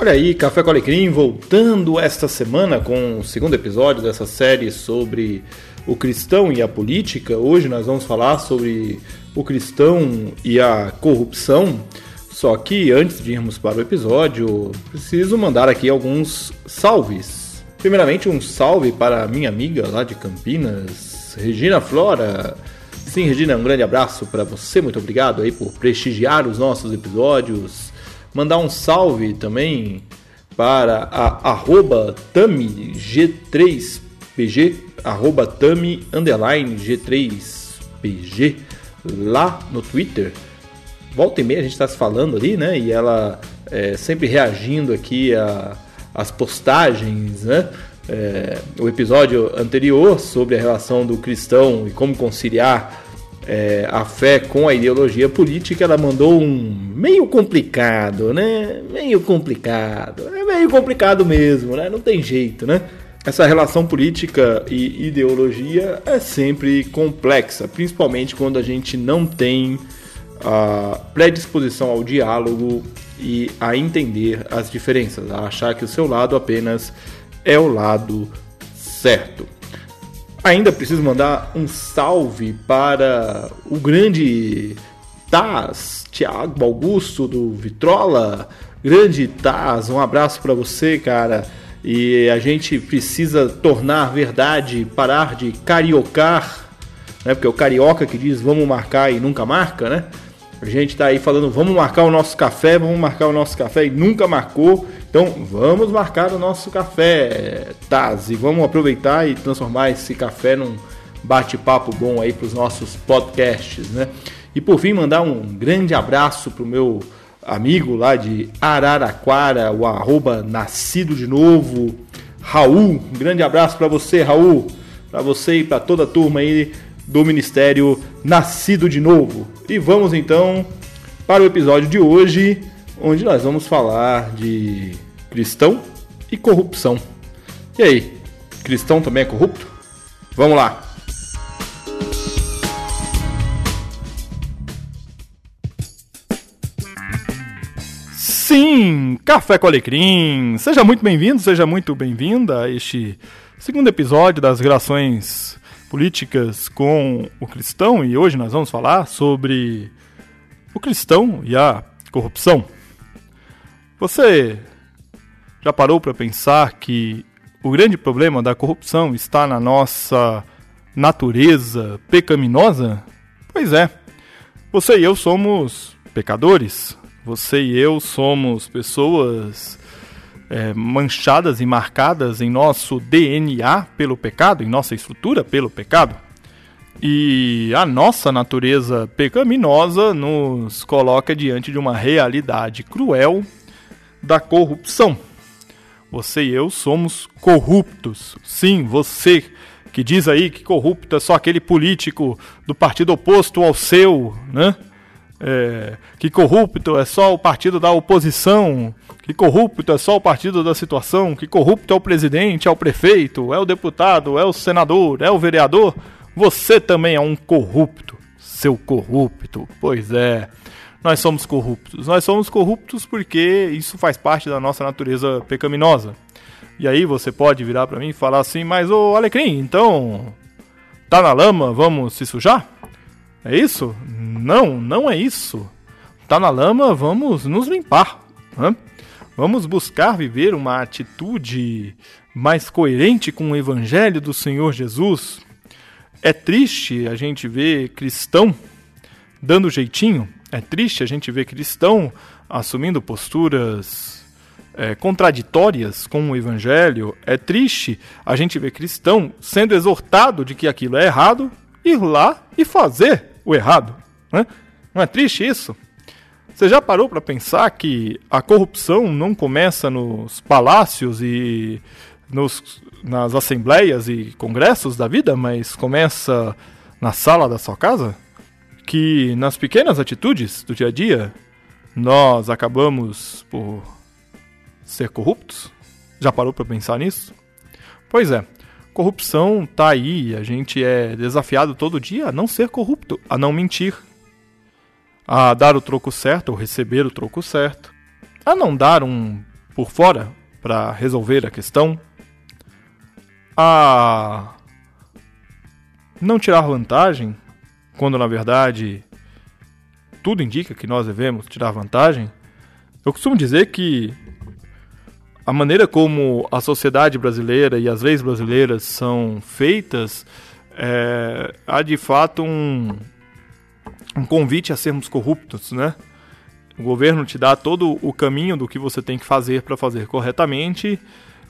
Olha aí, Café com Alecrim voltando esta semana com o segundo episódio dessa série sobre o cristão e a política. Hoje nós vamos falar sobre o cristão e a corrupção. Só que antes de irmos para o episódio, preciso mandar aqui alguns salves. Primeiramente, um salve para minha amiga lá de Campinas, Regina Flora. Sim, Regina, um grande abraço para você. Muito obrigado aí por prestigiar os nossos episódios Mandar um salve também para a arroba TamiG3PG, arroba Tami underline G3PG, lá no Twitter. Volta e meia a gente está se falando ali, né? E ela é, sempre reagindo aqui às postagens, né? É, o episódio anterior sobre a relação do cristão e como conciliar é, a fé com a ideologia política, ela mandou um meio complicado, né? Meio complicado. É meio complicado mesmo, né? Não tem jeito, né? Essa relação política e ideologia é sempre complexa, principalmente quando a gente não tem a predisposição ao diálogo e a entender as diferenças, a achar que o seu lado apenas é o lado certo. Ainda preciso mandar um salve para o grande Taz, Thiago Augusto do Vitrola. Grande Taz, um abraço para você, cara. E a gente precisa tornar verdade, parar de cariocar, né? Porque é o carioca que diz vamos marcar e nunca marca, né? A gente tá aí falando vamos marcar o nosso café, vamos marcar o nosso café e nunca marcou. Então vamos marcar o nosso café, Taz, e vamos aproveitar e transformar esse café num bate-papo bom aí para os nossos podcasts, né? E por fim, mandar um grande abraço pro meu amigo lá de Araraquara, o arroba Nascido de Novo, Raul. Um grande abraço para você, Raul, para você e para toda a turma aí do Ministério Nascido de Novo. E vamos então para o episódio de hoje onde nós vamos falar de cristão e corrupção. E aí, cristão também é corrupto? Vamos lá! Sim, Café com Alecrim! Seja muito bem-vindo, seja muito bem-vinda a este segundo episódio das relações políticas com o cristão e hoje nós vamos falar sobre o cristão e a corrupção. Você já parou para pensar que o grande problema da corrupção está na nossa natureza pecaminosa? Pois é. Você e eu somos pecadores. Você e eu somos pessoas é, manchadas e marcadas em nosso DNA pelo pecado, em nossa estrutura pelo pecado. E a nossa natureza pecaminosa nos coloca diante de uma realidade cruel da corrupção. Você e eu somos corruptos. Sim, você que diz aí que corrupto é só aquele político do partido oposto ao seu, né? É, que corrupto é só o partido da oposição, que corrupto é só o partido da situação, que corrupto é o presidente, é o prefeito, é o deputado, é o senador, é o vereador. Você também é um corrupto, seu corrupto. Pois é nós somos corruptos. Nós somos corruptos porque isso faz parte da nossa natureza pecaminosa. E aí você pode virar para mim e falar assim: "Mas ô Alecrim, então tá na lama, vamos se sujar?" É isso? Não, não é isso. Tá na lama, vamos nos limpar. Né? Vamos buscar viver uma atitude mais coerente com o evangelho do Senhor Jesus. É triste a gente ver cristão dando jeitinho é triste a gente ver cristão assumindo posturas é, contraditórias com o evangelho. É triste a gente ver cristão sendo exortado de que aquilo é errado, ir lá e fazer o errado. Né? Não é triste isso? Você já parou para pensar que a corrupção não começa nos palácios e nos, nas assembleias e congressos da vida, mas começa na sala da sua casa? Que nas pequenas atitudes do dia a dia nós acabamos por ser corruptos? Já parou para pensar nisso? Pois é, corrupção tá aí, a gente é desafiado todo dia a não ser corrupto, a não mentir, a dar o troco certo ou receber o troco certo, a não dar um por fora para resolver a questão, a não tirar vantagem, quando na verdade tudo indica que nós devemos tirar vantagem, eu costumo dizer que a maneira como a sociedade brasileira e as leis brasileiras são feitas é, há de fato um, um convite a sermos corruptos, né? O governo te dá todo o caminho do que você tem que fazer para fazer corretamente,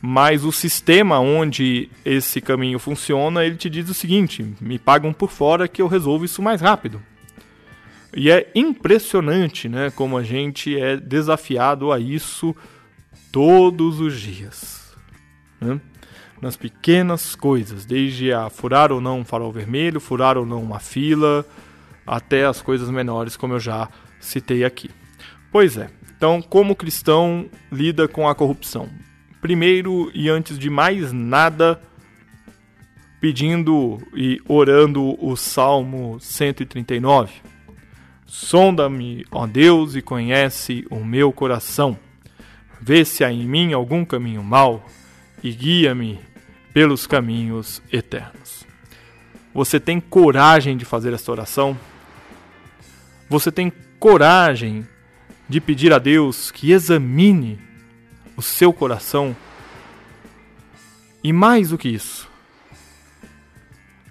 mas o sistema onde esse caminho funciona, ele te diz o seguinte: me pagam por fora que eu resolvo isso mais rápido. E é impressionante, né, como a gente é desafiado a isso todos os dias. Né? Nas pequenas coisas, desde a furar ou não um farol vermelho, furar ou não uma fila, até as coisas menores, como eu já citei aqui. Pois é. Então, como cristão lida com a corrupção? Primeiro e antes de mais nada, pedindo e orando o Salmo 139. Sonda-me, ó Deus, e conhece o meu coração. Vê se há em mim algum caminho mau e guia-me pelos caminhos eternos. Você tem coragem de fazer esta oração? Você tem coragem de pedir a Deus que examine o seu coração. E mais do que isso,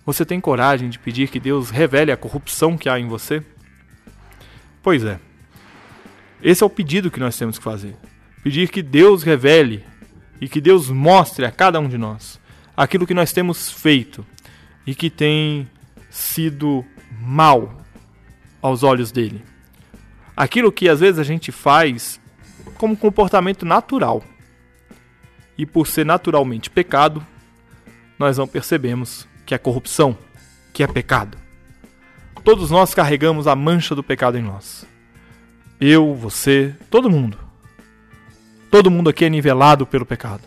você tem coragem de pedir que Deus revele a corrupção que há em você? Pois é. Esse é o pedido que nós temos que fazer. Pedir que Deus revele e que Deus mostre a cada um de nós aquilo que nós temos feito e que tem sido mal aos olhos dele aquilo que às vezes a gente faz como comportamento natural. E por ser naturalmente pecado, nós não percebemos que é corrupção, que é pecado. Todos nós carregamos a mancha do pecado em nós. Eu, você, todo mundo. Todo mundo aqui é nivelado pelo pecado.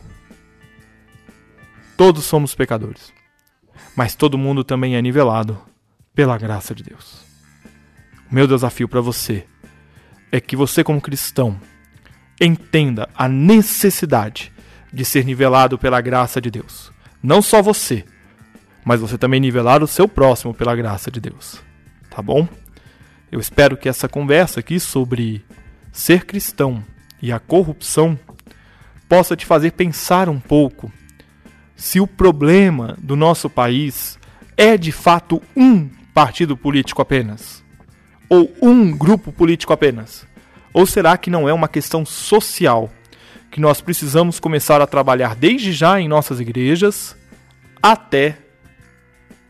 Todos somos pecadores. Mas todo mundo também é nivelado pela graça de Deus. O meu desafio para você é que você, como cristão, entenda a necessidade de ser nivelado pela graça de Deus. Não só você, mas você também nivelar o seu próximo pela graça de Deus. Tá bom? Eu espero que essa conversa aqui sobre ser cristão e a corrupção possa te fazer pensar um pouco se o problema do nosso país é de fato um partido político apenas ou um grupo político apenas? Ou será que não é uma questão social que nós precisamos começar a trabalhar desde já em nossas igrejas até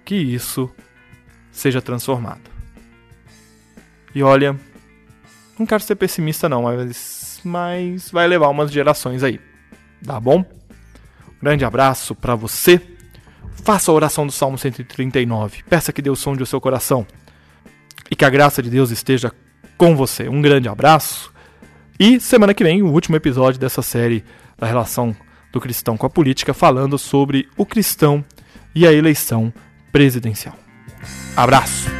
que isso seja transformado? E olha, não quero ser pessimista não, mas, mas vai levar umas gerações aí, tá bom? Grande abraço para você. Faça a oração do Salmo 139. Peça que Deus sonde o seu coração e que a graça de Deus esteja com você. Um grande abraço e semana que vem o último episódio dessa série da relação do cristão com a política, falando sobre o cristão e a eleição presidencial. Abraço!